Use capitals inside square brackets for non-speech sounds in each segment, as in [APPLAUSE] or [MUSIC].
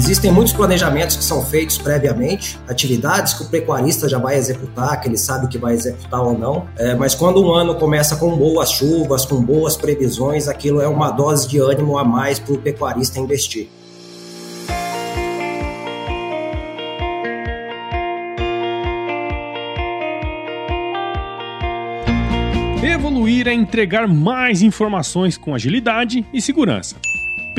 Existem muitos planejamentos que são feitos previamente, atividades que o pecuarista já vai executar, que ele sabe que vai executar ou não, é, mas quando um ano começa com boas chuvas, com boas previsões, aquilo é uma dose de ânimo a mais para o pecuarista investir. Evoluir é entregar mais informações com agilidade e segurança.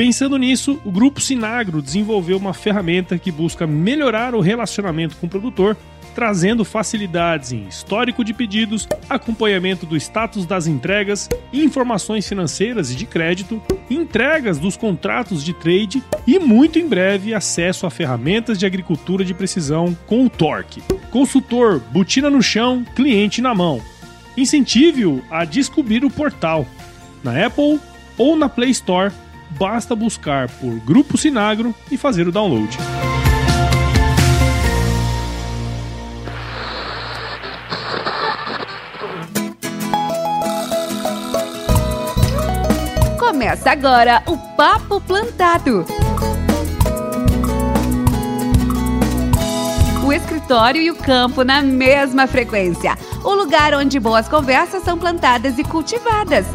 Pensando nisso, o grupo Sinagro desenvolveu uma ferramenta que busca melhorar o relacionamento com o produtor, trazendo facilidades em histórico de pedidos, acompanhamento do status das entregas, informações financeiras e de crédito, entregas dos contratos de trade e muito em breve acesso a ferramentas de agricultura de precisão com o Torque. Consultor, botina no chão, cliente na mão. Incentive-o a descobrir o portal na Apple ou na Play Store basta buscar por Grupo Sinagro e fazer o download. Começa agora o Papo Plantado. O escritório e o campo na mesma frequência. O lugar onde boas conversas são plantadas e cultivadas.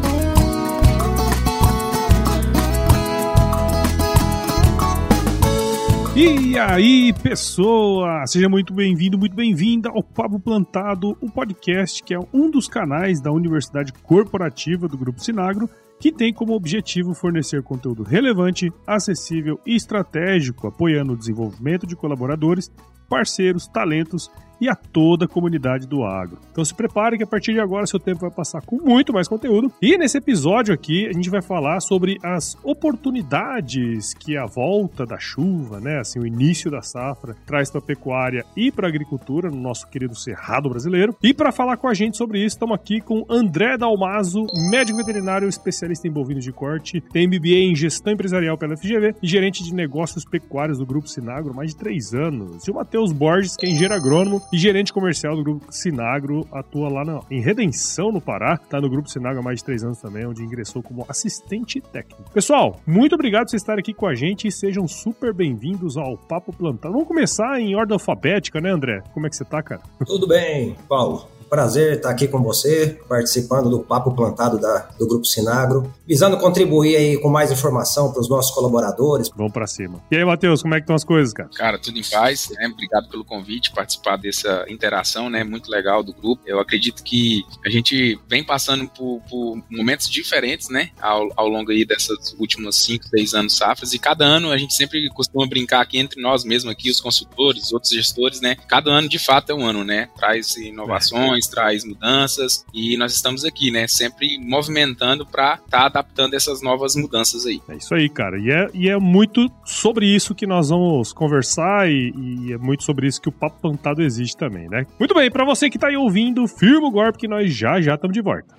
E aí, pessoa! Seja muito bem-vindo, muito bem-vinda ao Papo Plantado, o podcast que é um dos canais da Universidade Corporativa do Grupo Sinagro, que tem como objetivo fornecer conteúdo relevante, acessível e estratégico, apoiando o desenvolvimento de colaboradores, parceiros, talentos e a toda a comunidade do agro. Então se prepare que a partir de agora seu tempo vai passar com muito mais conteúdo. E nesse episódio aqui a gente vai falar sobre as oportunidades que a volta da chuva, né, assim o início da safra traz para a pecuária e para a agricultura no nosso querido cerrado brasileiro. E para falar com a gente sobre isso, estamos aqui com André Dalmazo, médico veterinário especialista em bovinos de corte, tem MBA em gestão empresarial pela FGV e gerente de negócios pecuários do Grupo Sinagro mais de três anos. E o Matheus Borges, que é engenheiro agrônomo e gerente comercial do Grupo Sinagro, atua lá na, em Redenção, no Pará. Está no Grupo Sinagro há mais de três anos também, onde ingressou como assistente técnico. Pessoal, muito obrigado por vocês estarem aqui com a gente e sejam super bem-vindos ao Papo Plantado. Vamos começar em ordem alfabética, né, André? Como é que você tá, cara? Tudo bem, Paulo. Prazer estar aqui com você, participando do Papo Plantado da, do Grupo Sinagro, visando contribuir aí com mais informação para os nossos colaboradores. Vamos para cima. E aí, Matheus, como é que estão as coisas, cara? Cara, tudo em paz, né? Obrigado pelo convite, participar dessa interação, né? Muito legal do grupo. Eu acredito que a gente vem passando por, por momentos diferentes, né? Ao, ao longo aí dessas últimas 5, 6 anos safras, e cada ano a gente sempre costuma brincar aqui entre nós mesmos aqui, os consultores, outros gestores, né? Cada ano, de fato, é um ano, né? Traz inovações, é traz mudanças e nós estamos aqui, né? Sempre movimentando para estar tá adaptando essas novas mudanças aí. É isso aí, cara. E é, e é muito sobre isso que nós vamos conversar e, e é muito sobre isso que o Papo Plantado existe também, né? Muito bem, para você que tá aí ouvindo, firma o golpe que nós já já estamos de volta.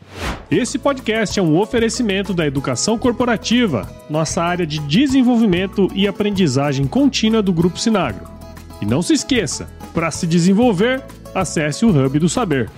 Esse podcast é um oferecimento da educação corporativa, nossa área de desenvolvimento e aprendizagem contínua do Grupo Sinagro. E não se esqueça, para se desenvolver, acesse o Hub do Saber.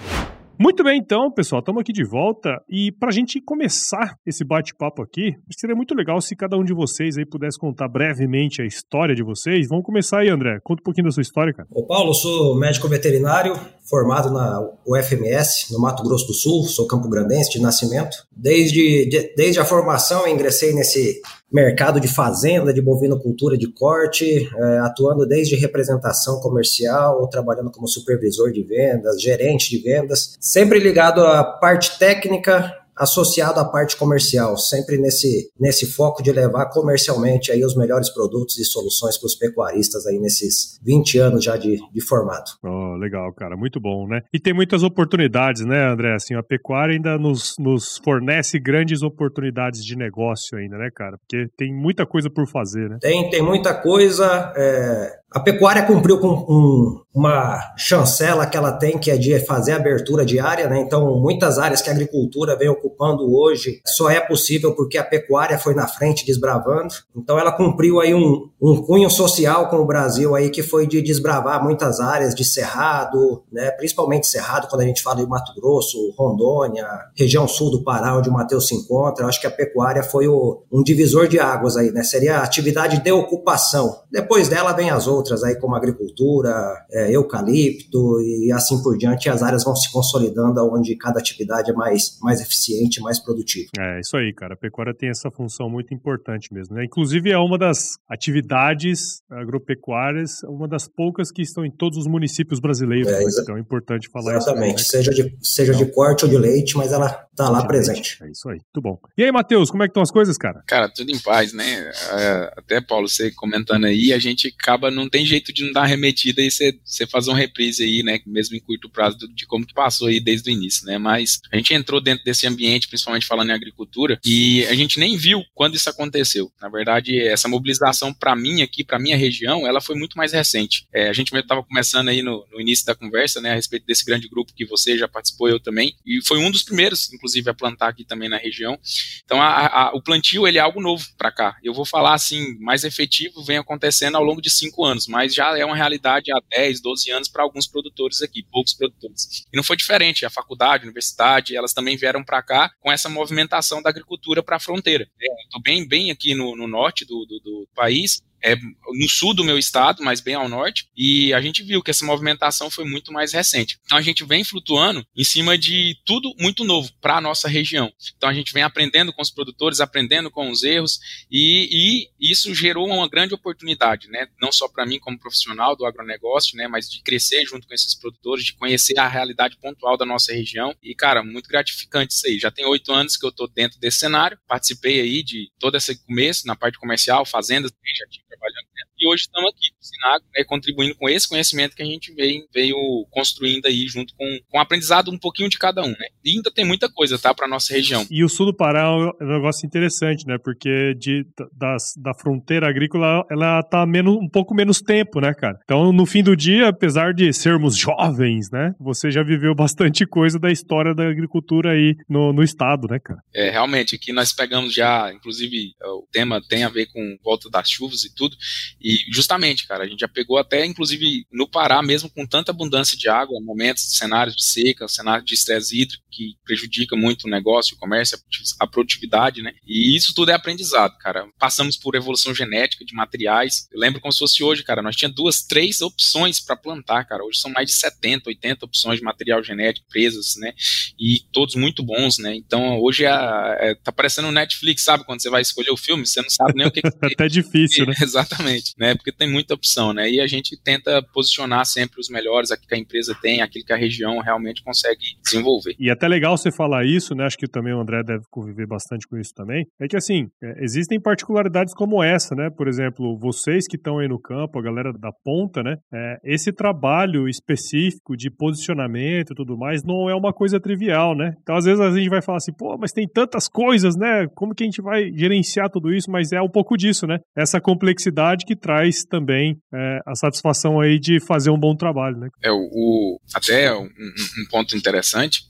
Muito bem, então, pessoal, estamos aqui de volta e para a gente começar esse bate-papo aqui, seria muito legal se cada um de vocês aí pudesse contar brevemente a história de vocês. Vamos começar aí, André. Conta um pouquinho da sua história, cara. Ô, Paulo, sou médico veterinário, formado na UFMS, no Mato Grosso do Sul, sou campo-grandense de nascimento. Desde, de, desde a formação, ingressei nesse mercado de fazenda, de bovinocultura de corte, é, atuando desde representação comercial, trabalhando como supervisor de vendas, gerente de vendas, sempre ligado à parte técnica associado à parte comercial, sempre nesse, nesse foco de levar comercialmente aí os melhores produtos e soluções para os pecuaristas aí nesses 20 anos já de, de formato. Oh, legal, cara, muito bom, né? E tem muitas oportunidades, né, André? Assim, a pecuária ainda nos, nos fornece grandes oportunidades de negócio ainda, né, cara? Porque tem muita coisa por fazer, né? Tem, tem muita coisa. É A pecuária cumpriu com um, uma chancela que ela tem, que é de fazer abertura de área, né? Então, muitas áreas que a agricultura vem ocupando hoje só é possível porque a pecuária foi na frente desbravando. Então, ela cumpriu aí um, um cunho social com o Brasil aí que foi de desbravar muitas áreas de cerrado, né? Principalmente cerrado, quando a gente fala de Mato Grosso, Rondônia, região sul do Pará, onde o Matheus se encontra. Eu acho que a pecuária foi o, um divisor de águas aí, né? Seria a atividade de ocupação. Depois dela vem as outras aí, como agricultura, é, eucalipto e assim por diante, as áreas vão se consolidando onde cada atividade é mais, mais eficiente, mais produtiva. É, isso aí, cara. A pecuária tem essa função muito importante mesmo. Né? Inclusive, é uma das atividades agropecuárias, uma das poucas que estão em todos os municípios brasileiros. É, né? então é importante falar exatamente. isso. Exatamente, seja, de, seja então, de corte ou de leite, mas ela está lá presente. É isso aí, muito bom. E aí, Matheus, como é que estão as coisas, cara? Cara, tudo em paz, né? É, até, Paulo, você comentando aí, a gente acaba, não tem jeito de não dar remetida e você você fazer uma reprise aí, né, mesmo em curto prazo, de como que passou aí desde o início, né, mas a gente entrou dentro desse ambiente, principalmente falando em agricultura, e a gente nem viu quando isso aconteceu. Na verdade, essa mobilização para mim aqui, para minha região, ela foi muito mais recente. É, a gente estava começando aí no, no, início da conversa, né, a respeito desse grande grupo que você já participou, eu também, e foi um dos primeiros, inclusive, a plantar aqui também na região. Então, a, a, o plantio, ele é algo novo para cá. Eu vou falar, assim, mais efetivo vem acontecendo ao longo de cinco anos, mas já é uma realidade há 10, 12 anos para alguns produtores aqui, poucos produtores. E não foi diferente, a faculdade, a universidade, elas também vieram para cá com essa movimentação da agricultura para a fronteira. Estou bem, bem aqui no, no norte do, do, do país, é, no sul do meu estado, mas bem ao norte, e a gente viu que essa movimentação foi muito mais recente. Então a gente vem flutuando em cima de tudo muito novo para a nossa região. Então a gente vem aprendendo com os produtores, aprendendo com os erros, e, e isso gerou uma grande oportunidade, né? Não só para mim como profissional do agronegócio, né? Mas de crescer junto com esses produtores, de conhecer a realidade pontual da nossa região. E, cara, muito gratificante isso aí. Já tem oito anos que eu estou dentro desse cenário, participei aí de todo esse começo na parte comercial, fazendas, já tive trabalhando dentro. E hoje estamos aqui, Sinago, né, contribuindo com esse conhecimento que a gente veio, veio construindo aí, junto com, com um aprendizado um pouquinho de cada um, né? E ainda tem muita coisa, tá, para nossa região. E o sul do Pará é um negócio interessante, né? Porque de, das, da fronteira agrícola, ela tá menos, um pouco menos tempo, né, cara? Então, no fim do dia, apesar de sermos jovens, né? Você já viveu bastante coisa da história da agricultura aí no, no estado, né, cara? É, realmente, aqui nós pegamos já, inclusive, o tema tem a ver com volta das chuvas e tudo. E justamente, cara, a gente já pegou até, inclusive, no Pará, mesmo com tanta abundância de água, momentos, cenários de seca, cenário de estresse hídrico, que prejudica muito o negócio, o comércio, a produtividade, né? E isso tudo é aprendizado, cara. Passamos por evolução genética de materiais. Eu lembro como se fosse hoje, cara, nós tínhamos duas, três opções para plantar, cara. Hoje são mais de 70, 80 opções de material genético presas, né? E todos muito bons, né? Então, hoje é, é, tá parecendo um Netflix, sabe? Quando você vai escolher o filme, você não sabe nem o que, que Até [LAUGHS] difícil, [LAUGHS] né? Exatamente, né? Porque tem muita opção, né? E a gente tenta posicionar sempre os melhores, aquilo que a empresa tem, aquilo que a região realmente consegue desenvolver. E até legal você falar isso, né? Acho que também o André deve conviver bastante com isso também. É que assim, é, existem particularidades como essa, né? Por exemplo, vocês que estão aí no campo, a galera da ponta, né? É, esse trabalho específico de posicionamento e tudo mais não é uma coisa trivial, né? Então, às vezes a gente vai falar assim, pô, mas tem tantas coisas, né? Como que a gente vai gerenciar tudo isso? Mas é um pouco disso, né? Essa complexidade complexidade que traz também é, a satisfação aí de fazer um bom trabalho, né? É, o, o até um, um, ponto interessante,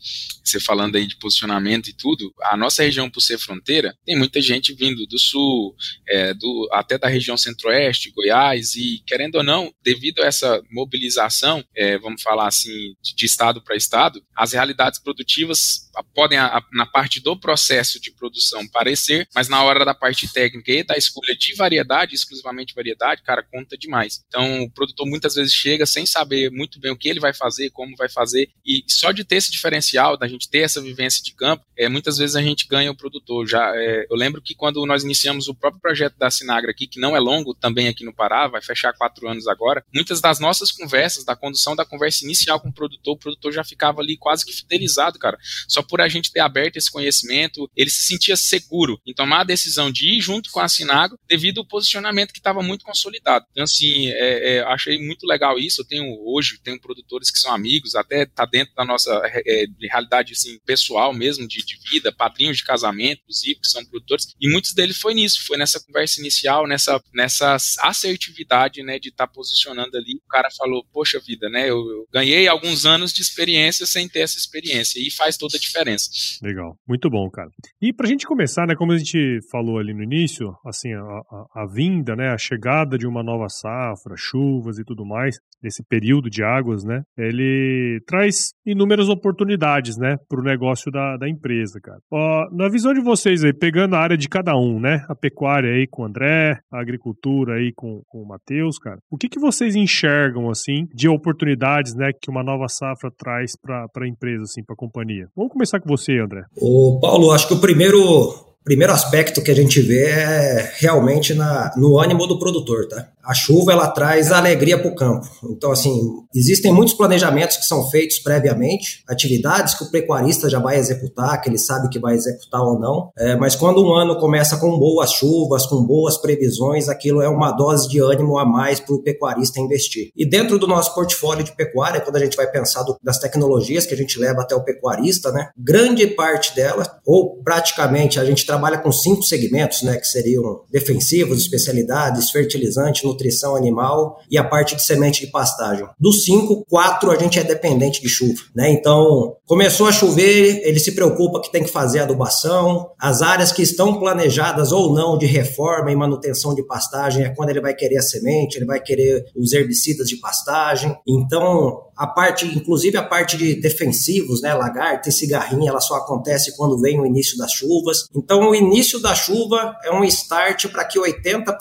você falando aí de posicionamento e tudo, a nossa região por ser fronteira, tem muita gente vindo do sul, é, do, até da região centro-oeste, Goiás, e querendo ou não, devido a essa mobilização, é, vamos falar assim, de, de estado para estado, as realidades produtivas podem, a, na parte do processo de produção, parecer, mas na hora da parte técnica e da escolha de variedade, exclusivamente variedade, cara, conta demais. Então, o produtor muitas vezes chega sem saber muito bem o que ele vai fazer, como vai fazer, e só de ter esse diferencial, da gente ter essa vivência de campo, é, muitas vezes a gente ganha o produtor. Já, é, eu lembro que quando nós iniciamos o próprio projeto da Sinagra aqui, que não é longo também aqui no Pará, vai fechar quatro anos agora, muitas das nossas conversas, da condução da conversa inicial com o produtor, o produtor já ficava ali quase que fidelizado, cara. Só por a gente ter aberto esse conhecimento, ele se sentia seguro em tomar a decisão de ir junto com a Sinago devido ao posicionamento que estava muito consolidado. Então, sim, é, é, achei muito legal isso. Eu tenho hoje, tenho produtores que são amigos, até tá dentro da nossa é, realidade assim, pessoal mesmo, de, de, vida, padrinhos de casamento, inclusive, que são produtores, e muitos deles foi nisso, foi nessa conversa inicial, nessa, nessa assertividade, né, de estar tá posicionando ali. O cara falou, poxa vida, né, eu, eu ganhei alguns anos de experiência sem ter essa experiência, e faz toda a diferença. Legal, muito bom, cara. E pra gente começar, né, como a gente falou ali no início, assim, a, a, a vinda, né, a chegada de uma nova safra, chuvas e tudo mais, nesse período de águas, né, ele traz inúmeras oportunidades, né, pro negócio da, da empresa, cara. Ó, na visão de vocês aí, pegando a área de cada um, né, a pecuária aí com o André, a agricultura aí com, com o Matheus, cara, o que que vocês enxergam, assim, de oportunidades, né, que uma nova safra traz para a empresa, assim, para a companhia? Vamos começar com você, André. O Paulo, acho que o primeiro primeiro aspecto que a gente vê é realmente na, no ânimo do produtor, tá? A chuva ela traz alegria para o campo. Então, assim, existem muitos planejamentos que são feitos previamente, atividades que o pecuarista já vai executar, que ele sabe que vai executar ou não. É, mas quando um ano começa com boas chuvas, com boas previsões, aquilo é uma dose de ânimo a mais para o pecuarista investir. E dentro do nosso portfólio de pecuária, quando a gente vai pensar do, das tecnologias que a gente leva até o pecuarista, né? Grande parte dela, ou praticamente a gente trabalha com cinco segmentos, né? Que seriam defensivos, especialidades, fertilizante, nutrição animal e a parte de semente de pastagem. Dos cinco, quatro a gente é dependente de chuva, né? Então, começou a chover, ele se preocupa que tem que fazer adubação. As áreas que estão planejadas ou não de reforma e manutenção de pastagem é quando ele vai querer a semente, ele vai querer os herbicidas de pastagem. Então, a parte, inclusive a parte de defensivos, né, lagarta e cigarrinha, ela só acontece quando vem o início das chuvas. Então, o início da chuva é um start para que 80%,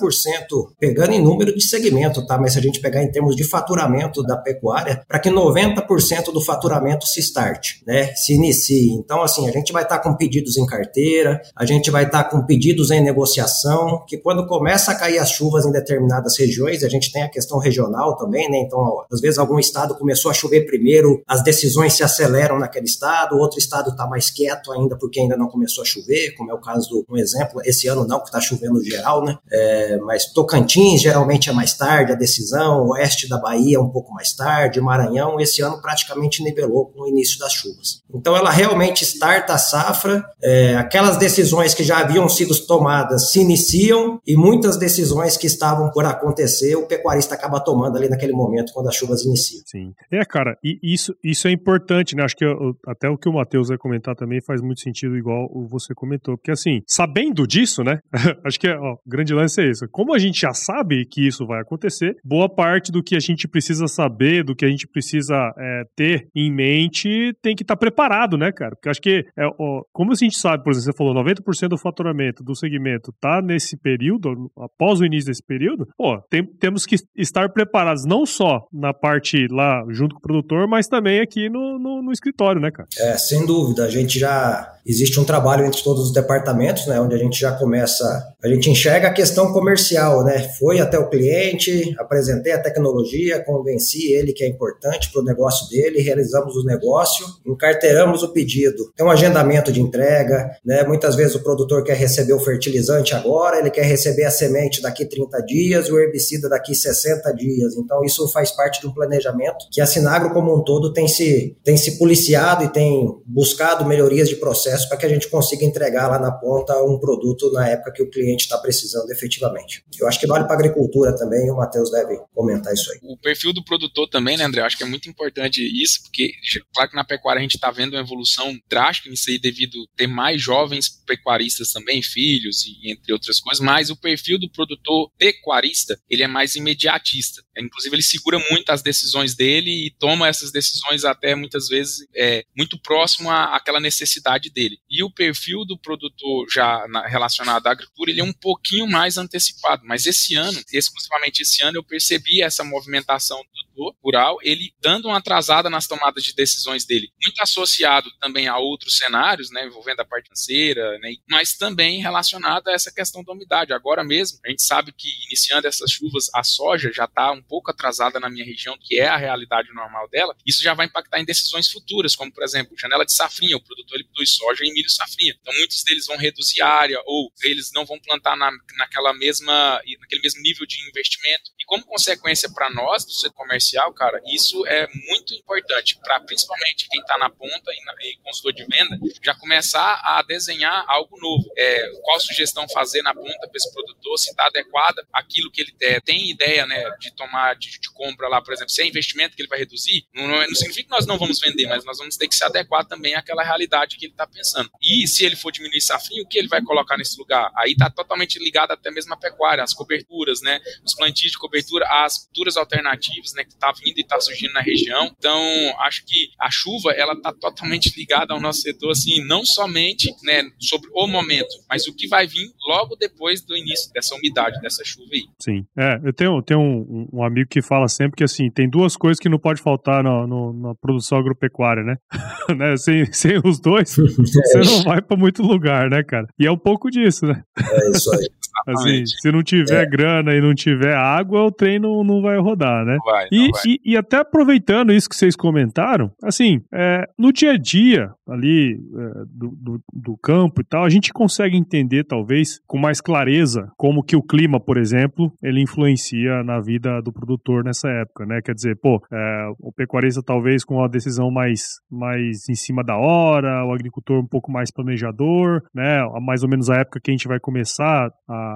pegando em número de segmento, tá? Mas se a gente pegar em termos de faturamento da pecuária, para que 90% do faturamento se start, né? Se inicie. Então, assim, a gente vai estar tá com pedidos em carteira, a gente vai estar tá com pedidos em negociação, que quando começa a cair as chuvas em determinadas regiões, a gente tem a questão regional também, né? Então, às vezes algum estado começou a chover primeiro, as decisões se aceleram naquele estado, outro estado está mais quieto ainda porque ainda não começou a chover, como é o caso do um exemplo, esse ano não, que está chovendo geral, né? É, mas Tocantins geralmente é mais tarde a decisão, oeste da Bahia um pouco mais tarde, Maranhão, esse ano praticamente nivelou com o início das chuvas. Então ela realmente starta a safra, é, aquelas decisões que já haviam sido tomadas se iniciam e muitas decisões que estavam por acontecer, o pecuarista acaba tomando ali naquele momento quando as chuvas iniciam. Sim. É, cara, e isso, isso é importante, né? Acho que eu, até o que o Matheus vai comentar também faz muito sentido, igual você comentou. Porque, assim, sabendo disso, né? [LAUGHS] acho que o grande lance é isso. Como a gente já sabe que isso vai acontecer, boa parte do que a gente precisa saber, do que a gente precisa é, ter em mente, tem que estar tá preparado, né, cara? Porque acho que, é, ó, como a gente sabe, por exemplo, você falou, 90% do faturamento do segmento tá nesse período, após o início desse período, pô, tem, temos que estar preparados não só na parte lá junto junto com o produtor, mas também aqui no, no, no escritório, né, cara? É, sem dúvida. A gente já existe um trabalho entre todos os departamentos, né, onde a gente já começa, a gente enxerga a questão comercial, né? Foi até o cliente, apresentei a tecnologia, convenci ele que é importante para o negócio dele, realizamos o negócio, encarteiramos o pedido. Tem um agendamento de entrega, né? Muitas vezes o produtor quer receber o fertilizante agora, ele quer receber a semente daqui 30 dias o herbicida daqui 60 dias. Então isso faz parte de um planejamento que a Sinagro como um todo tem se tem se policiado e tem buscado melhorias de processo processo para que a gente consiga entregar lá na ponta um produto na época que o cliente está precisando efetivamente. Eu acho que vale para a agricultura também, e o Matheus deve comentar isso aí. O perfil do produtor também, né, André? Acho que é muito importante isso, porque, claro que na pecuária a gente está vendo uma evolução drástica nisso aí, devido ter mais jovens pecuaristas também, filhos, e entre outras coisas, mas o perfil do produtor pecuarista, ele é mais imediatista. Inclusive, ele segura muito as decisões dele e toma essas decisões até muitas vezes é, muito próximo à, àquela necessidade dele. E o perfil do produtor já na, relacionado à agricultura, ele é um pouquinho mais antecipado. Mas esse ano, exclusivamente esse ano, eu percebi essa movimentação do produtor rural, ele dando uma atrasada nas tomadas de decisões dele, muito associado também a outros cenários, né, envolvendo a parte financeira, né, mas também relacionado a essa questão da umidade. Agora mesmo, a gente sabe que iniciando essas chuvas, a soja já está um pouco atrasada na minha região, que é a realidade normal dela. Isso já vai impactar em decisões futuras, como por exemplo, janela de safrinha, o produtor ele produz soja e milho safrinha. Então muitos deles vão reduzir a área ou eles não vão plantar na, naquela mesma, naquele mesmo nível de investimento. E como consequência para nós do setor comercial, cara, isso é muito importante para principalmente quem está na ponta e, na, e consultor de venda já começar a desenhar algo novo. É, qual sugestão fazer na ponta para esse produtor, se está adequada aquilo que ele é, tem ideia né, de tomar de, de, compra lá, por exemplo, se é investimento que ele vai reduzir, não, não, significa que nós não vamos vender, mas nós vamos ter que se adequar também àquela realidade que ele está pensando. E se ele for diminuir safrinho, o que ele vai colocar nesse lugar? Aí está totalmente ligado até mesmo à pecuária, as coberturas, né, os plantios de cobertura, as culturas alternativas, né, que está vindo e está surgindo na região. Então, acho que a chuva, ela está totalmente ligada ao nosso setor, assim, não somente, né, sobre o momento, mas o que vai vir logo depois do início dessa umidade, dessa chuva aí. Sim. É, eu tenho, tenho um, um amigo que fala sempre que, assim, tem duas coisas que não pode faltar no, no, na produção agropecuária, né? [LAUGHS] né? Sem, sem os dois, [LAUGHS] você não vai para muito lugar, né, cara? E é um pouco disso, né? É isso aí. Assim, se não tiver é. grana e não tiver água, o trem não, não vai rodar, né? Vai, e, vai. E, e, até aproveitando isso que vocês comentaram, assim, é, no dia a dia ali é, do, do, do, campo e tal, a gente consegue entender, talvez, com mais clareza, como que o clima, por exemplo, ele influencia na vida do produtor nessa época, né? Quer dizer, pô, é, o pecuarista talvez com uma decisão mais, mais em cima da hora, o agricultor um pouco mais planejador, né? Mais ou menos a época que a gente vai começar a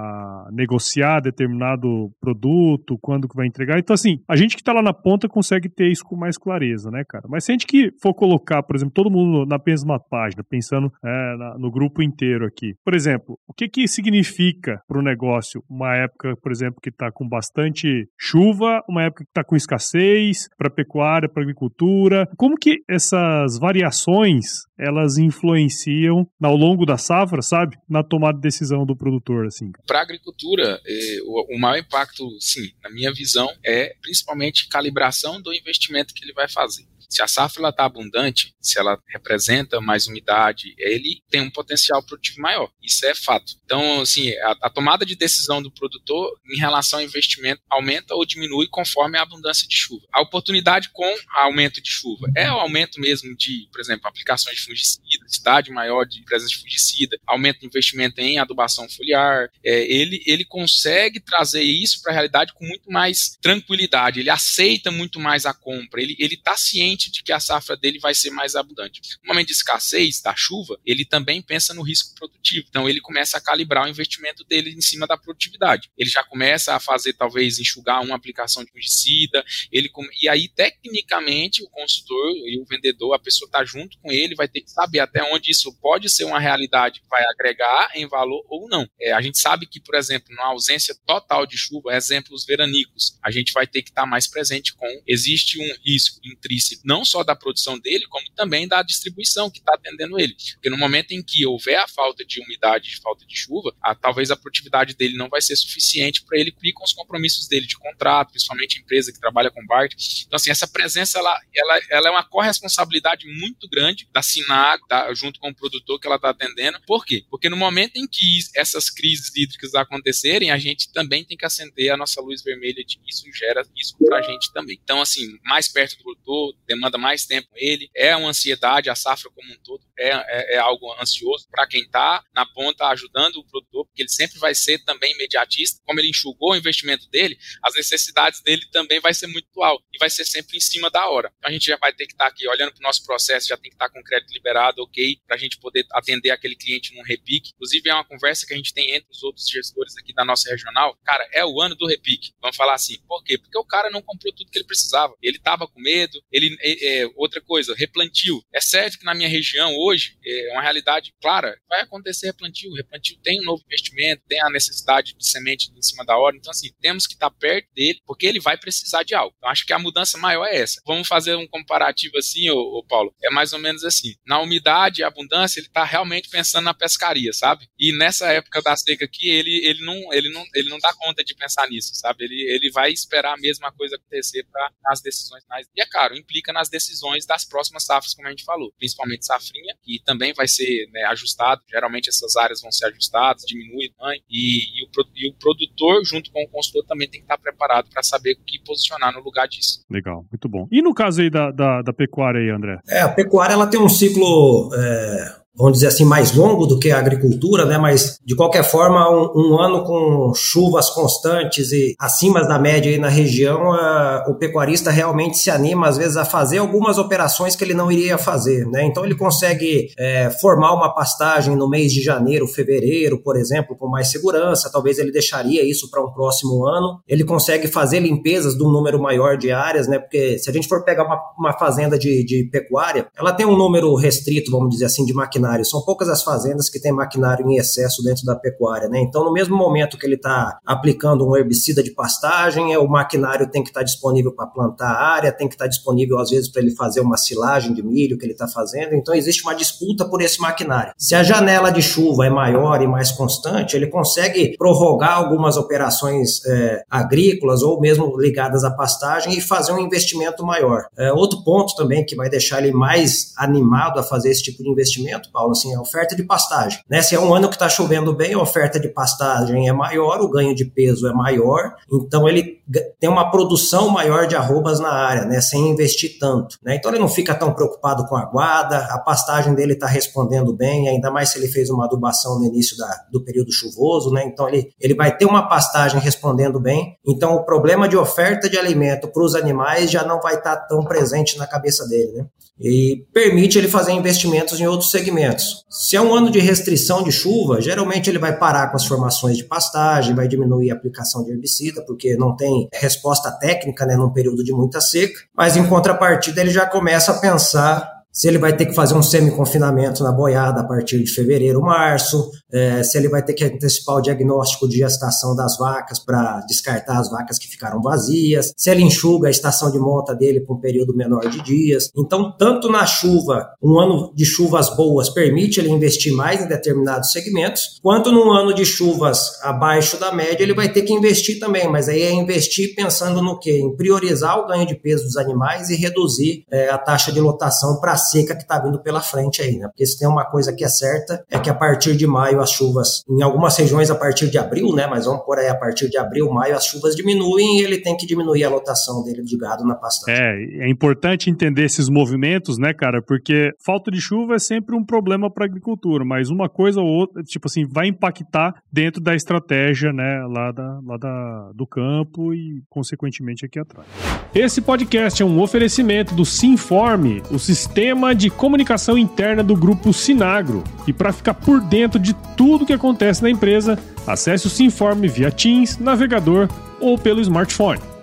negociar determinado produto, quando que vai entregar. Então, assim, a gente que está lá na ponta consegue ter isso com mais clareza, né, cara? Mas se a gente que for colocar, por exemplo, todo mundo na mesma página, pensando é, na, no grupo inteiro aqui. Por exemplo, o que que significa para o negócio uma época, por exemplo, que está com bastante chuva, uma época que está com escassez, para pecuária, para agricultura? Como que essas variações elas influenciam ao longo da safra, sabe? Na tomada de decisão do produtor, assim. Para a agricultura, eh, o, o maior impacto, sim, na minha visão, é principalmente calibração do investimento que ele vai fazer. Se a safra está abundante, se ela representa mais umidade, ele tem um potencial produtivo maior. Isso é fato. Então, assim, a, a, tomada de decisão do produtor em relação ao investimento aumenta ou diminui conforme a abundância de chuva. A oportunidade com aumento de chuva é o aumento mesmo de, por exemplo, aplicações de fungicida, cidade maior de presença de fungicida, aumento de investimento em adubação foliar. É, ele, ele consegue trazer isso para a realidade com muito mais tranquilidade. Ele aceita muito mais a compra. Ele está ciente de que a safra dele vai ser mais abundante. No momento de escassez da chuva, ele também pensa no risco produtivo. Então ele começa a calibrar o investimento dele em cima da produtividade. Ele já começa a fazer talvez enxugar uma aplicação de fungicida, ele e aí tecnicamente o consultor e o vendedor, a pessoa está junto com ele, vai ter que saber até onde isso pode ser uma realidade que vai agregar em valor ou não. É, a gente sabe que, por exemplo, na ausência total de chuva, exemplos veranicos, a gente vai ter que estar tá mais presente com existe um risco intrínseco não só da produção dele, como também da distribuição que está atendendo ele. Porque no momento em que houver a falta de umidade, de falta de chuva, a, talvez a produtividade dele não vai ser suficiente para ele cumprir com os compromissos dele de contrato, principalmente empresa que trabalha com BART. Então, assim, essa presença, ela, ela, ela é uma corresponsabilidade muito grande da SINAG, tá, junto com o produtor que ela está atendendo. Por quê? Porque no momento em que essas crises hídricas acontecerem, a gente também tem que acender a nossa luz vermelha de que isso gera risco para a gente também. Então, assim, mais perto do produtor, demanda mais tempo ele, é uma ansiedade, a safra como um todo é, é, é algo ansioso para quem está na ponta ajudando o produtor, porque ele sempre vai ser também imediatista, como ele enxugou o investimento dele, as necessidades dele também vai ser muito alto e vai ser sempre em cima da hora. Então a gente já vai ter que estar tá aqui olhando para o nosso processo, já tem que estar tá com crédito liberado, ok, para a gente poder atender aquele cliente num repique. Inclusive é uma conversa que a gente tem entre os outros gestores aqui da nossa regional. Cara, é o ano do repique. Vamos falar assim, por quê? Porque o cara não comprou tudo que ele precisava. Ele estava com medo, ele é, outra coisa, replantio. É certo que na minha região hoje é uma realidade clara, vai acontecer replantio. Replantio tem um novo investimento, tem a necessidade de semente em cima da hora. Então, assim, temos que estar perto dele, porque ele vai precisar de algo. Então, acho que a mudança maior é essa. Vamos fazer um comparativo assim, ô, ô Paulo. É mais ou menos assim. Na umidade e abundância, ele está realmente pensando na pescaria, sabe? E nessa época da seca aqui, que ele, ele, não, ele, não, ele não dá conta de pensar nisso, sabe? Ele, ele vai esperar a mesma coisa acontecer para as decisões mais. E é claro, implica nas decisões das próximas safras, como a gente falou, principalmente safrinha, que também vai ser né, ajustado. Geralmente essas áreas vão ser ajustadas, diminui o tamanho, e, e, o, e o produtor, junto com o consultor, também tem que estar preparado para saber o que posicionar no lugar disso. Legal, muito bom. E no caso aí da, da, da pecuária aí, André? É, a pecuária ela tem um ciclo é, vamos dizer assim, mais longo do que a agricultura, né? Mas de qualquer forma, um, um ano com chuvas constantes e acima da média aí na região, a, o pecuarista realmente se anima às vezes a fazer algumas operações que ele não iria fazer, né? Então ele consegue é, formar uma pastagem no mês de janeiro, fevereiro, por exemplo, com mais segurança. Talvez ele deixaria isso para um próximo ano. Ele consegue fazer limpezas de um número maior de áreas, né? Porque se a gente for pegar uma, uma fazenda de, de pecuária, ela tem um número restrito, vamos dizer assim, de maquinário maquinário. São poucas as fazendas que têm maquinário em excesso dentro da pecuária, né? Então, no mesmo momento que ele está aplicando um herbicida de pastagem, é, o maquinário tem que estar tá disponível para plantar a área, tem que estar tá disponível, às vezes, para ele fazer uma silagem de milho que ele está fazendo. Então, existe uma disputa por esse maquinário. Se a janela de chuva é maior e mais constante, ele consegue prorrogar algumas operações é, agrícolas ou mesmo ligadas à pastagem e fazer um investimento maior. É, outro ponto também que vai deixar ele mais animado a fazer esse tipo de investimento Paulo, assim, a oferta de pastagem. Né? Se é um ano que está chovendo bem, a oferta de pastagem é maior, o ganho de peso é maior, então ele tem uma produção maior de arrobas na área, né? sem investir tanto. Né? Então ele não fica tão preocupado com a guarda, a pastagem dele está respondendo bem, ainda mais se ele fez uma adubação no início da, do período chuvoso, né? então ele, ele vai ter uma pastagem respondendo bem, então o problema de oferta de alimento para os animais já não vai estar tá tão presente na cabeça dele. Né? E permite ele fazer investimentos em outros segmentos se é um ano de restrição de chuva, geralmente ele vai parar com as formações de pastagem, vai diminuir a aplicação de herbicida, porque não tem resposta técnica né, num período de muita seca, mas em contrapartida ele já começa a pensar se ele vai ter que fazer um semi-confinamento na boiada a partir de fevereiro, março, é, se ele vai ter que antecipar o diagnóstico de gestação das vacas para descartar as vacas que ficaram vazias, se ele enxuga a estação de monta dele por um período menor de dias. Então, tanto na chuva, um ano de chuvas boas permite ele investir mais em determinados segmentos, quanto num ano de chuvas abaixo da média, ele vai ter que investir também, mas aí é investir pensando no quê? Em priorizar o ganho de peso dos animais e reduzir é, a taxa de lotação para seca que está vindo pela frente aí, né? Porque se tem uma coisa que é certa, é que a partir de maio as chuvas, em algumas regiões a partir de abril, né? Mas vamos por aí, a partir de abril, maio, as chuvas diminuem e ele tem que diminuir a lotação dele de gado na pastagem. É, é importante entender esses movimentos, né, cara? Porque falta de chuva é sempre um problema para a agricultura, mas uma coisa ou outra, tipo assim, vai impactar dentro da estratégia, né, lá, da, lá da, do campo e, consequentemente, aqui atrás. Esse podcast é um oferecimento do Sinforme, o sistema de comunicação interna do grupo Sinagro. E para ficar por dentro de tudo que acontece na empresa, acesse o Sinforme via Teams, navegador ou pelo smartphone.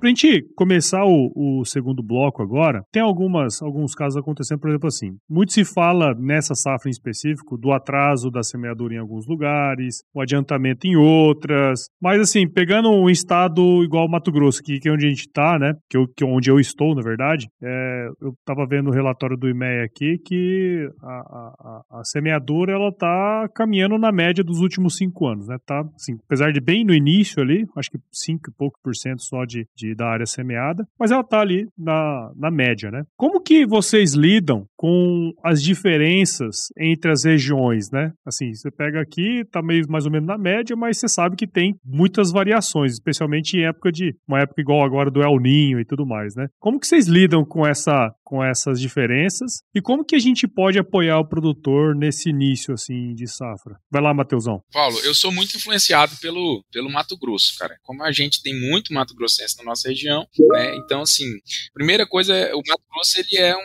Pra gente começar o, o, segundo bloco agora, tem algumas, alguns casos acontecendo, por exemplo, assim. Muito se fala nessa safra em específico do atraso da semeadura em alguns lugares, o adiantamento em outras. Mas, assim, pegando um estado igual Mato Grosso, que, que é onde a gente tá, né? Que, eu, que é onde eu estou, na verdade, é, eu tava vendo o relatório do IMEA aqui que a, a, a, semeadura ela tá caminhando na média dos últimos cinco anos, né? Tá, assim, apesar de bem no início ali, acho que 5 e pouco por cento só de, de da área semeada, mas ela está ali na, na média, né? Como que vocês lidam com as diferenças entre as regiões, né? Assim, você pega aqui, tá meio mais ou menos na média, mas você sabe que tem muitas variações, especialmente em época de uma época igual agora do El Ninho e tudo mais, né? Como que vocês lidam com essa com essas diferenças e como que a gente pode apoiar o produtor nesse início assim de safra? Vai lá, Mateusão. Paulo, eu sou muito influenciado pelo pelo Mato Grosso, cara. Como a gente tem muito Mato Grossense na nossa nossa região, né? Então, assim, primeira coisa, o Mato Grosso ele é um,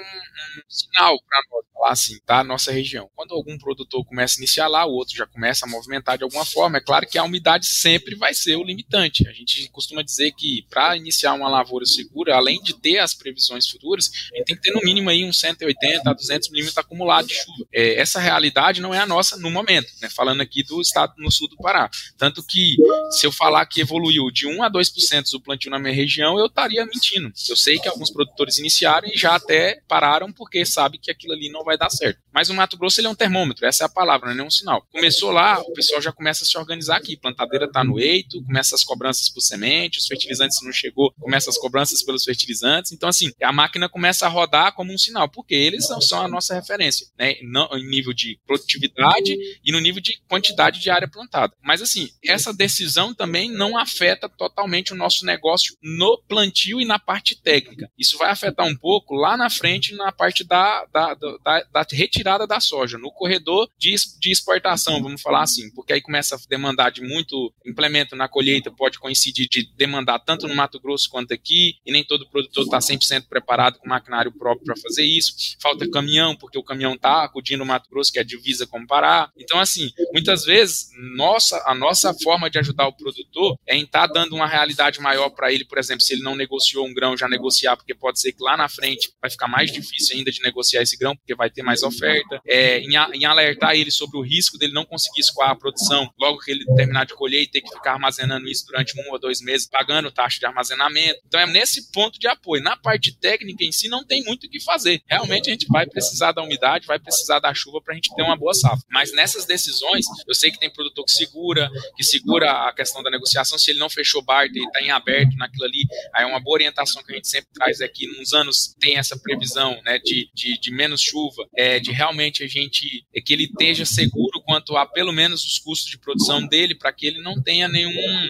um sinal para nós, falar assim, tá? Nossa região. Quando algum produtor começa a iniciar lá, o outro já começa a movimentar de alguma forma, é claro que a umidade sempre vai ser o limitante. A gente costuma dizer que para iniciar uma lavoura segura, além de ter as previsões futuras, a gente tem que ter no mínimo aí uns 180 a 200 milímetros acumulado de chuva. É, essa realidade não é a nossa no momento, né? Falando aqui do estado no sul do Pará. Tanto que se eu falar que evoluiu de 1 a 2% do plantio na minha região, eu estaria mentindo. Eu sei que alguns produtores iniciaram e já até pararam param porque sabe que aquilo ali não vai dar certo. Mas o Mato Grosso ele é um termômetro, essa é a palavra, não é um sinal. Começou lá, o pessoal já começa a se organizar aqui, plantadeira está no eito, começa as cobranças por semente, os fertilizantes não chegou, começa as cobranças pelos fertilizantes. Então assim, a máquina começa a rodar como um sinal, porque eles são, são a nossa referência, né? Não, em nível de produtividade e no nível de quantidade de área plantada. Mas assim, essa decisão também não afeta totalmente o nosso negócio no plantio e na parte técnica. Isso vai afetar um pouco lá na frente na parte da, da, da, da retirada da soja, no corredor de, de exportação, vamos falar assim, porque aí começa a demandar de muito implemento na colheita, pode coincidir de demandar tanto no Mato Grosso quanto aqui, e nem todo produtor está 100% preparado com maquinário próprio para fazer isso. Falta caminhão, porque o caminhão está acudindo o Mato Grosso, que é a divisa com Pará. Então, assim, muitas vezes, nossa, a nossa forma de ajudar o produtor é em estar tá dando uma realidade maior para ele, por exemplo, se ele não negociou um grão, já negociar, porque pode ser que lá na frente vai ficar mais difícil ainda de negociar esse grão, porque vai ter mais oferta. É, em, em alertar ele sobre o risco dele não conseguir escoar a produção logo que ele terminar de colher e ter que ficar armazenando isso durante um ou dois meses, pagando taxa de armazenamento. Então é nesse ponto de apoio. Na parte técnica em si, não tem muito o que fazer. Realmente a gente vai precisar da umidade, vai precisar da chuva para a gente ter uma boa safra. Mas nessas decisões, eu sei que tem produtor que segura, que segura a questão da negociação. Se ele não fechou barter e está em aberto naquilo ali, aí é uma boa orientação que a gente sempre traz aqui. Nos anos tem essa previsão né, de, de, de menos chuva, é, de realmente a gente é que ele esteja seguro quanto a pelo menos os custos de produção dele, para que ele não tenha nenhum,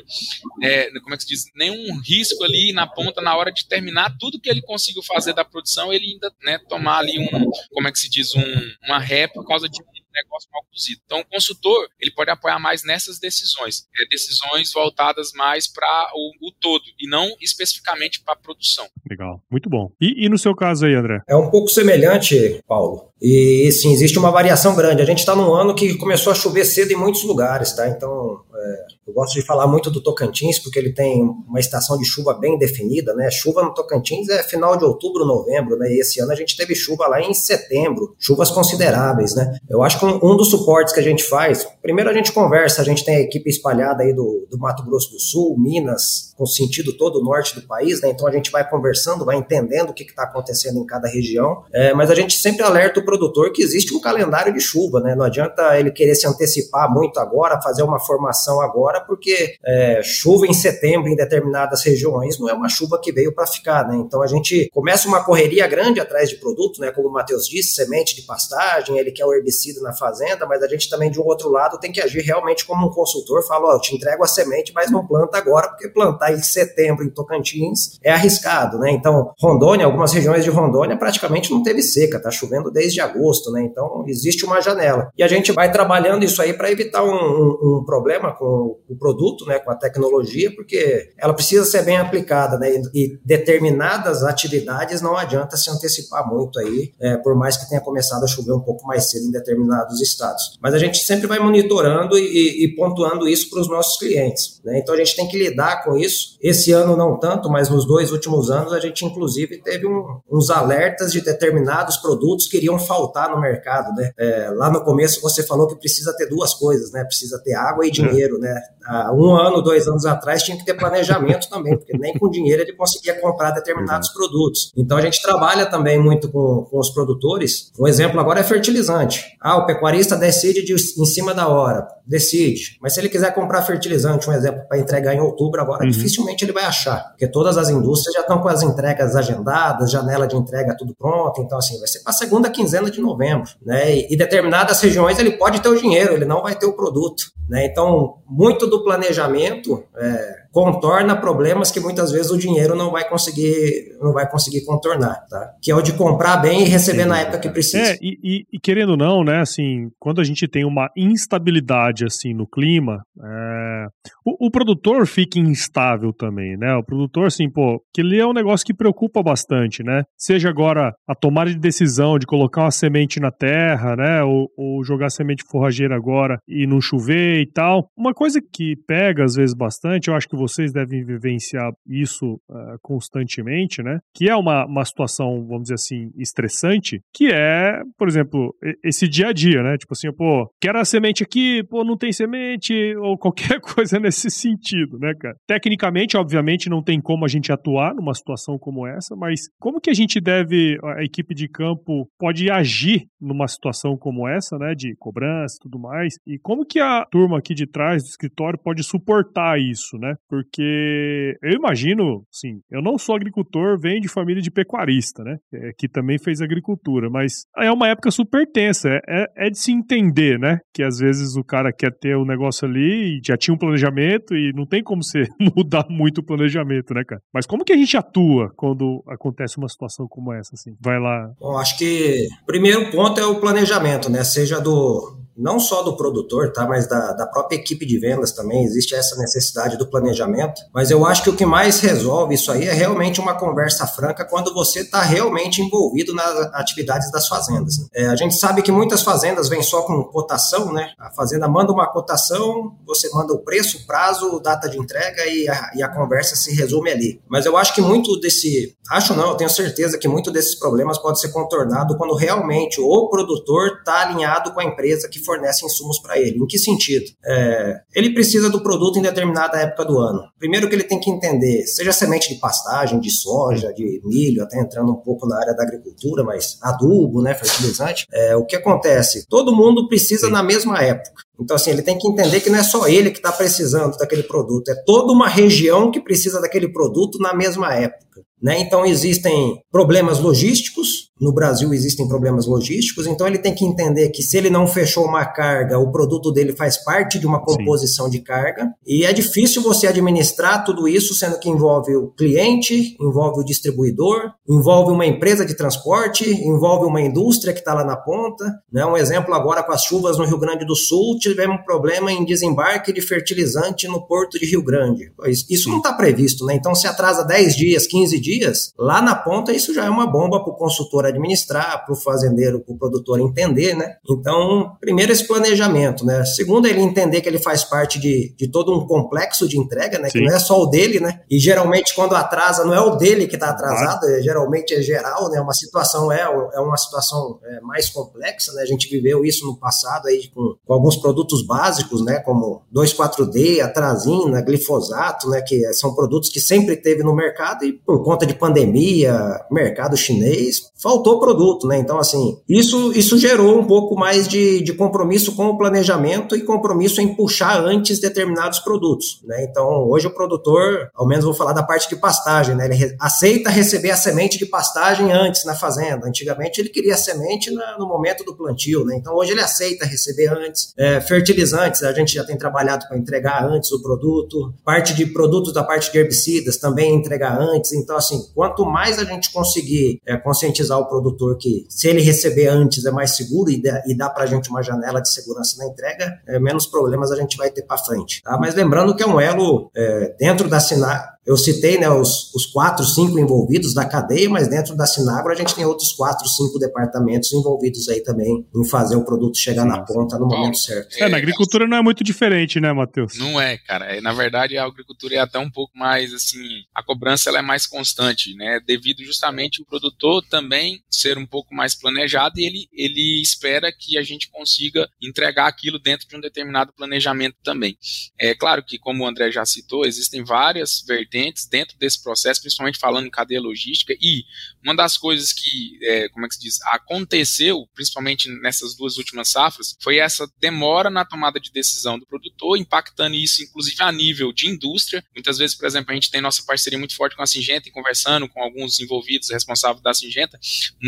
é, como é que se diz, nenhum risco ali na ponta na hora de terminar tudo que ele conseguiu fazer da produção, ele ainda né, tomar ali um, como é que se diz, um, uma ré por causa de negócio mal cozido. Então, o consultor ele pode apoiar mais nessas decisões, é, decisões voltadas mais para o, o, todo e não especificamente para a produção. Legal, muito bom. E, e, no seu caso aí, André? É um pouco semelhante, Paulo. E sim, existe uma variação grande. A gente está num ano que começou a chover cedo em muitos lugares, tá? Então, é, eu gosto de falar muito do Tocantins, porque ele tem uma estação de chuva bem definida, né? Chuva no Tocantins é final de outubro, novembro, né? E esse ano a gente teve chuva lá em setembro, chuvas consideráveis, né? Eu acho que um, dos suportes que a gente faz, primeiro a gente conversa, a gente tem a equipe espalhada aí do, do Mato Grosso do Sul, Minas, com sentido todo o norte do país, né? Então a gente vai conversando, vai entendendo o que está acontecendo em cada região, é, mas a gente sempre alerta o produtor que existe um calendário de chuva, né? Não adianta ele querer se antecipar muito agora, fazer uma formação agora, porque é, chuva em setembro em determinadas regiões não é uma chuva que veio para ficar, né? Então a gente começa uma correria grande atrás de produto, né? Como o Matheus disse, semente de pastagem, ele quer o herbicida na fazenda, mas a gente também de um outro lado tem que agir realmente como um consultor, fala, ó, eu te entrego a semente, mas não planta agora, porque plantar em setembro em Tocantins é arriscado, né? Então, Rondônia, algumas regiões de Rondônia praticamente não teve seca, tá chovendo desde agosto, né? Então, existe uma janela. E a gente vai trabalhando isso aí para evitar um, um, um, problema com o produto, né, com a tecnologia, porque ela precisa ser bem aplicada, né? E, determinadas atividades não adianta se antecipar muito aí, é, por mais que tenha começado a chover um pouco mais cedo em determinados estados. Mas a gente sempre vai monitorando e, e pontuando isso para os nossos clientes, né? Então, a gente tem que lidar com isso. Esse ano não tanto, mas nos dois últimos anos a gente inclusive teve um, uns alertas de determinados produtos que iriam faltar no mercado, né? É, lá no começo você falou que precisa ter duas coisas, né? Precisa ter água e dinheiro, né? Há um ano, dois anos atrás tinha que ter planejamento também, porque nem com dinheiro ele conseguia comprar determinados produtos. Então a gente trabalha também muito com, com os produtores. Um exemplo agora é fertilizante. Ah, o pecuarista decide de, em cima da hora, decide. Mas se ele quiser comprar fertilizante, um exemplo, para entregar em outubro agora, uhum. dificilmente ele vai achar, porque todas as indústrias já estão com as entregas agendadas, janela de entrega tudo pronto. Então assim, vai ser para a segunda quinzena de novembro, né? E, e determinadas regiões ele pode ter o dinheiro, ele não vai ter o produto. Né? Então, muito do planejamento é, contorna problemas que muitas vezes o dinheiro não vai conseguir não vai conseguir contornar, tá? Que é o de comprar bem e receber Sim, na época que precisa. É, e, e, e, querendo ou não, né, assim, quando a gente tem uma instabilidade assim no clima, é, o, o, produtor fica instável também, né? O produtor, assim, pô, que ele é um negócio que preocupa bastante, né? Seja agora a tomada de decisão de colocar uma semente na terra, né? Ou, ou jogar semente forrageira agora e não chover e tal. Uma coisa que pega às vezes bastante, eu acho que vocês devem vivenciar isso uh, constantemente, né? Que é uma, uma situação, vamos dizer assim, estressante, que é, por exemplo, esse dia a dia, né? Tipo assim, pô, quero a semente aqui, pô, não tem semente, [LAUGHS] ou qualquer [LAUGHS] coisa nesse sentido, né, cara? Tecnicamente, obviamente, não tem como a gente atuar numa situação como essa, mas como que a gente deve, a equipe de campo pode agir numa situação como essa, né, de cobrança e tudo mais, e como que a turma aqui de trás do escritório pode suportar isso, né? Porque eu imagino, sim, eu não sou agricultor, venho de família de pecuarista, né, é, que também fez agricultura, mas é uma época super tensa, é, é, é de se entender, né, que às vezes o cara quer ter o um negócio ali e já tinha um planejamento e não tem como você [LAUGHS] mudar muito o planejamento, né, cara? Mas como que a gente atua quando acontece uma situação como essa, assim? Vai lá. Bom, acho que o primeiro ponto é o planejamento, né? Seja do não só do produtor, tá, mas da, da própria equipe de vendas também, existe essa necessidade do planejamento. Mas eu acho que o que mais resolve isso aí é realmente uma conversa franca quando você está realmente envolvido nas atividades das fazendas. Né? É, a gente sabe que muitas fazendas vêm só com cotação, né? A fazenda manda uma cotação, você manda o preço, o prazo, data de entrega e a, e a conversa se resume ali. Mas eu acho que muito desse, acho não, eu tenho certeza que muito desses problemas pode ser contornado quando realmente o produtor está alinhado com a empresa que fornece insumos para ele. Em que sentido? É, ele precisa do produto em determinada época do ano. Primeiro que ele tem que entender, seja semente de pastagem, de soja, de milho, até entrando um pouco na área da agricultura, mas adubo, né, fertilizante. É, o que acontece? Todo mundo precisa Sim. na mesma época. Então, assim, ele tem que entender que não é só ele que está precisando daquele produto, é toda uma região que precisa daquele produto na mesma época. Né? Então, existem problemas logísticos, no Brasil existem problemas logísticos, então ele tem que entender que se ele não fechou uma carga, o produto dele faz parte de uma composição Sim. de carga, e é difícil você administrar tudo isso, sendo que envolve o cliente, envolve o distribuidor, envolve uma empresa de transporte, envolve uma indústria que está lá na ponta. Né? Um exemplo agora com as chuvas no Rio Grande do Sul, tivemos um problema em desembarque de fertilizante no porto de Rio Grande. Isso não está previsto, né? Então se atrasa 10 dias, 15 dias, lá na ponta isso já é uma bomba para o consultor administrar, para o fazendeiro, para o produtor entender, né? Então, primeiro esse planejamento, né? Segundo, ele entender que ele faz parte de, de todo um complexo de entrega, né? Sim. Que não é só o dele, né? E geralmente quando atrasa, não é o dele que está atrasado, é, geralmente é geral, né? Uma situação é, é uma situação é, mais complexa, né? A gente viveu isso no passado aí com, com alguns produtos básicos, né? Como 2,4-D, atrazina, glifosato, né? Que são produtos que sempre teve no mercado e por conta de pandemia, mercado chinês, faltou produto, né? Então, assim, isso, isso gerou um pouco mais de, de compromisso com o planejamento e compromisso em puxar antes determinados produtos, né? Então, hoje o produtor, ao menos vou falar da parte de pastagem, né? Ele re aceita receber a semente de pastagem antes na fazenda. Antigamente ele queria a semente na, no momento do plantio, né? Então, hoje ele aceita receber antes. É, fertilizantes, a gente já tem trabalhado para entregar antes o produto. Parte de produtos da parte de herbicidas também entregar antes. Então, assim, quanto mais a gente conseguir é, conscientizar o produtor que, se ele receber antes, é mais seguro e dá, e dá para a gente uma janela de segurança na entrega, é, menos problemas a gente vai ter para frente. Tá? Mas lembrando que é um elo é, dentro da Sinar, eu citei né, os, os quatro, cinco envolvidos da cadeia, mas dentro da Sinagro a gente tem outros quatro, cinco departamentos envolvidos aí também em fazer o produto chegar na ponta no momento certo. É, na agricultura não é muito diferente, né, Matheus? Não é, cara. É, na verdade, a agricultura é até um pouco mais, assim, a cobrança ela é mais constante, né, devido justamente o produtor também ser um pouco mais planejado e ele, ele espera que a gente consiga entregar aquilo dentro de um determinado planejamento também. É claro que, como o André já citou, existem várias vertentes dentro desse processo, principalmente falando em cadeia logística. E uma das coisas que, é, como é que se diz, aconteceu, principalmente nessas duas últimas safras, foi essa demora na tomada de decisão do produtor, impactando isso, inclusive, a nível de indústria. Muitas vezes, por exemplo, a gente tem nossa parceria muito forte com a Singenta, e conversando com alguns envolvidos responsáveis da Singenta,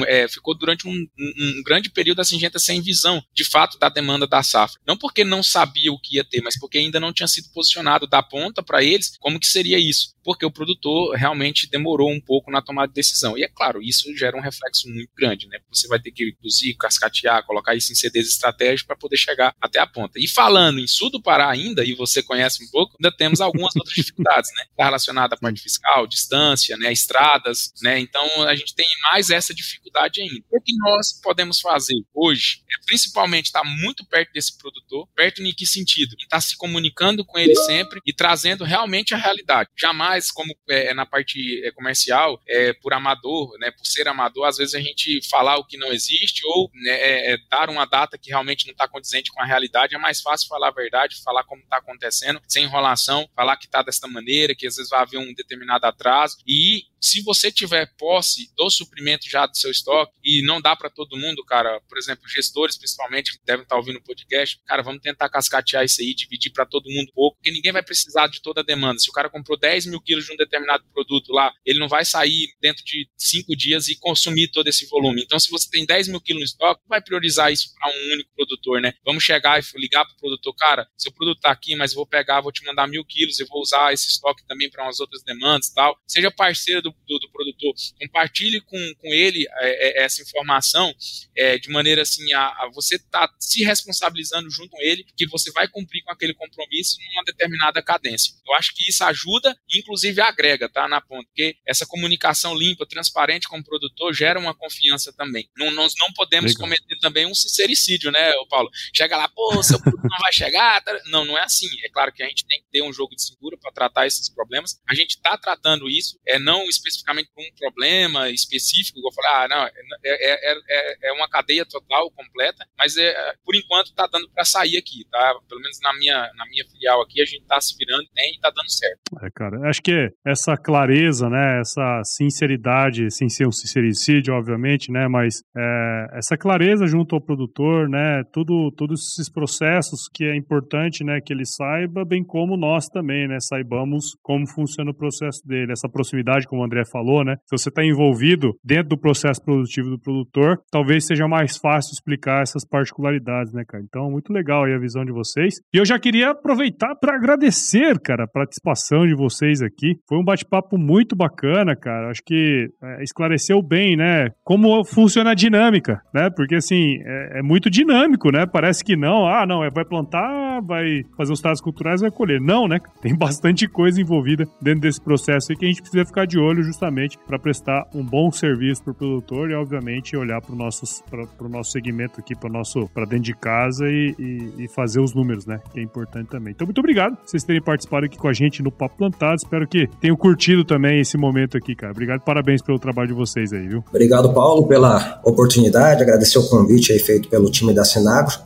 é, ficou durante um, um, um grande período a Singenta sem visão, de fato, da demanda da safra. Não porque não sabia o que ia ter, mas porque ainda não tinha sido posicionado da ponta para eles como que seria isso. Porque o produtor realmente demorou um pouco na tomada de decisão. E é claro, isso gera um reflexo muito grande, né? Você vai ter que reduzir, cascatear, colocar isso em CDs estratégicos para poder chegar até a ponta. E falando em sul do Pará ainda, e você conhece um pouco, ainda temos algumas outras [LAUGHS] dificuldades, né? Está relacionada à parte fiscal, distância, né? Estradas, né? Então a gente tem mais essa dificuldade ainda. O que nós podemos fazer hoje é principalmente estar tá muito perto desse produtor, perto em que sentido? Estar tá se comunicando com ele sempre e trazendo realmente a realidade. Jamais, como é, na parte é, comercial, é, por amador, né? Por ser amador, às vezes a gente falar o que não existe ou né, é, é, dar uma data que realmente não está condizente com a realidade. É mais fácil falar a verdade, falar como está acontecendo, sem enrolação, falar que está desta maneira, que às vezes vai haver um determinado atraso e se você tiver posse do suprimento já do seu estoque e não dá para todo mundo, cara, por exemplo, gestores principalmente que devem estar tá ouvindo o podcast, cara, vamos tentar cascatear isso aí, dividir para todo mundo pouco, porque ninguém vai precisar de toda a demanda. Se o cara comprou 10 mil quilos de um determinado produto lá, ele não vai sair dentro de cinco dias e consumir todo esse volume. Então, se você tem 10 mil quilos no estoque, vai priorizar isso para um único produtor, né? Vamos chegar e ligar para o produtor, cara, seu produto está aqui, mas eu vou pegar, vou te mandar mil quilos, eu vou usar esse estoque também para umas outras demandas tal. Seja parceiro do, do, do produtor, compartilhe com, com ele é, é, essa informação é, de maneira assim a, a você estar tá se responsabilizando junto com ele que você vai cumprir com aquele compromisso numa determinada cadência. Eu acho que isso ajuda, inclusive agrega, tá, na ponta, porque essa comunicação limpa, transparente com o produtor gera uma confiança também. Não, nós não podemos Legal. cometer também um sincericídio, né, Paulo? Chega lá, pô, seu produto não vai chegar. Tá... Não, não é assim. É claro que a gente tem que ter um jogo de segura para tratar esses problemas. A gente está tratando isso, é não especificamente por um problema específico, eu falei, ah, não, é, é, é, é uma cadeia total, completa, mas é, por enquanto está dando para sair aqui, tá? Pelo menos na minha, na minha filial aqui, a gente está se virando bem e está dando certo. É, cara, acho que essa clareza, né, essa sinceridade, sem ser um sincericídio, obviamente, né, mas é, essa clareza junto ao produtor, né, tudo, todos esses processos que é importante, né, que ele saiba, bem como nós também, né, saibamos como funciona o processo dele, essa proximidade, como o André falou, né? Se você está envolvido dentro do processo produtivo do produtor, talvez seja mais fácil explicar essas particularidades, né, cara? Então, muito legal aí a visão de vocês. E eu já queria aproveitar para agradecer, cara, a participação de vocês aqui. Foi um bate-papo muito bacana, cara. Acho que é, esclareceu bem, né, como funciona a dinâmica, né? Porque, assim, é, é muito dinâmico, né? Parece que não, ah, não, é, vai plantar, vai fazer os tratos culturais, vai colher. Não, né? [LAUGHS] Tem bastante coisa envolvida dentro desse processo aí que a gente precisa ficar de olho justamente justamente para prestar um bom serviço para o produtor e, obviamente, olhar para o nosso segmento aqui, para nosso para dentro de casa e, e, e, fazer os números, né? Que é importante também. Então, muito obrigado por vocês terem participado aqui com a gente no Papo Plantado. Espero que tenham curtido também esse momento aqui, cara. Obrigado, parabéns pelo trabalho de vocês aí, viu? Obrigado, Paulo, pela oportunidade. Agradecer o convite aí feito pelo time da Sinagro.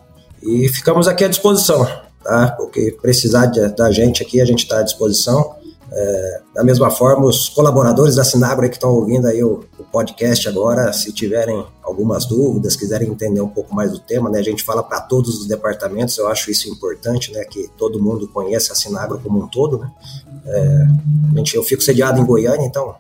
E ficamos aqui à disposição, tá? Porque precisar de, da gente aqui, a gente está à disposição. É, da mesma forma, os colaboradores da Sinagro que estão ouvindo aí o, o, podcast agora, se tiverem algumas dúvidas, quiserem entender um pouco mais do tema, né, a gente fala para todos os departamentos, eu acho isso importante, né, que todo mundo conheça a Sinagro como um todo, né. É, gente, eu fico sediado em Goiânia, então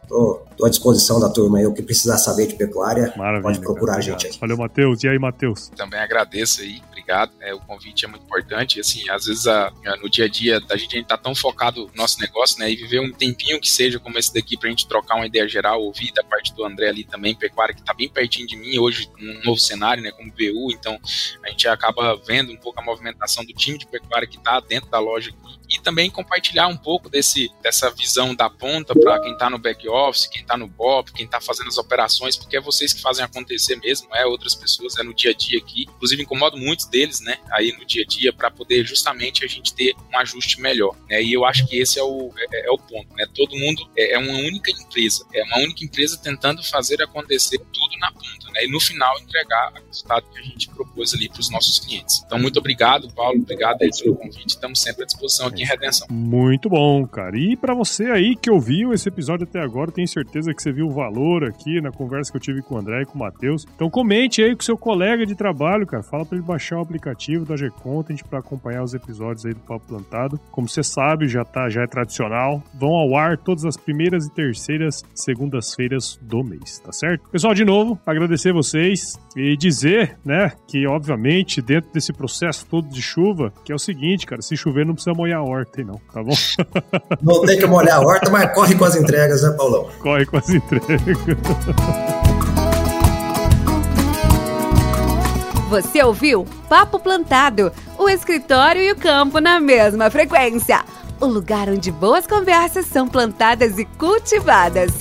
estou à disposição da turma aí, o que precisar saber de pecuária, Maravilha, pode procurar cara, a gente aí. Valeu, Matheus. E aí, Matheus? Também agradeço aí, obrigado. É, o convite é muito importante, assim, às vezes a, no dia a dia a gente, a gente tá tão focado no nosso negócio, né, e viver um tempinho que seja como esse daqui pra gente trocar uma ideia geral, ouvir da parte do André ali também, pecuária que tá bem pertinho de mim hoje, num novo cenário, né, como BU, então a gente acaba vendo um pouco a movimentação do time de pecuária que tá dentro da loja aqui e também compartilhar um pouco desse, dessa visão da ponta para quem está no back office, quem está no BOP, quem está fazendo as operações, porque é vocês que fazem acontecer mesmo, é outras pessoas, é no dia a dia aqui. Inclusive incomodo muitos deles, né, aí no dia a dia para poder justamente a gente ter um ajuste melhor, né? E eu acho que esse é o, é, é o ponto, né? Todo mundo é, é, uma única empresa, é uma única empresa tentando fazer acontecer tudo na ponta, né? E no final entregar o resultado que a gente propôs ali para os nossos clientes. Então muito obrigado, Paulo, obrigado aí pelo convite. Estamos sempre à disposição aqui em redenção. Muito bom, cara. E para você aí que ouviu esse episódio até agora, tenho certeza que você viu o valor aqui na conversa que eu tive com o André e com o Matheus. Então comente aí com seu colega de trabalho, cara. Fala para ele baixar o aplicativo da G-Content para acompanhar os episódios aí do Papo Plantado. Como você sabe, já tá, já é tradicional. Vão ao ar todas as primeiras e terceiras segundas-feiras do mês, tá certo? Pessoal, de novo, agradecer agradecer vocês e dizer, né, que obviamente dentro desse processo todo de chuva, que é o seguinte, cara, se chover não precisa molhar a horta, não, tá bom? [LAUGHS] Não tem que molhar a horta, mas corre com as entregas, né, Paulão? Corre com as entregas. [LAUGHS] Você ouviu Papo Plantado, o escritório e o campo na mesma frequência. O lugar onde boas conversas são plantadas e cultivadas.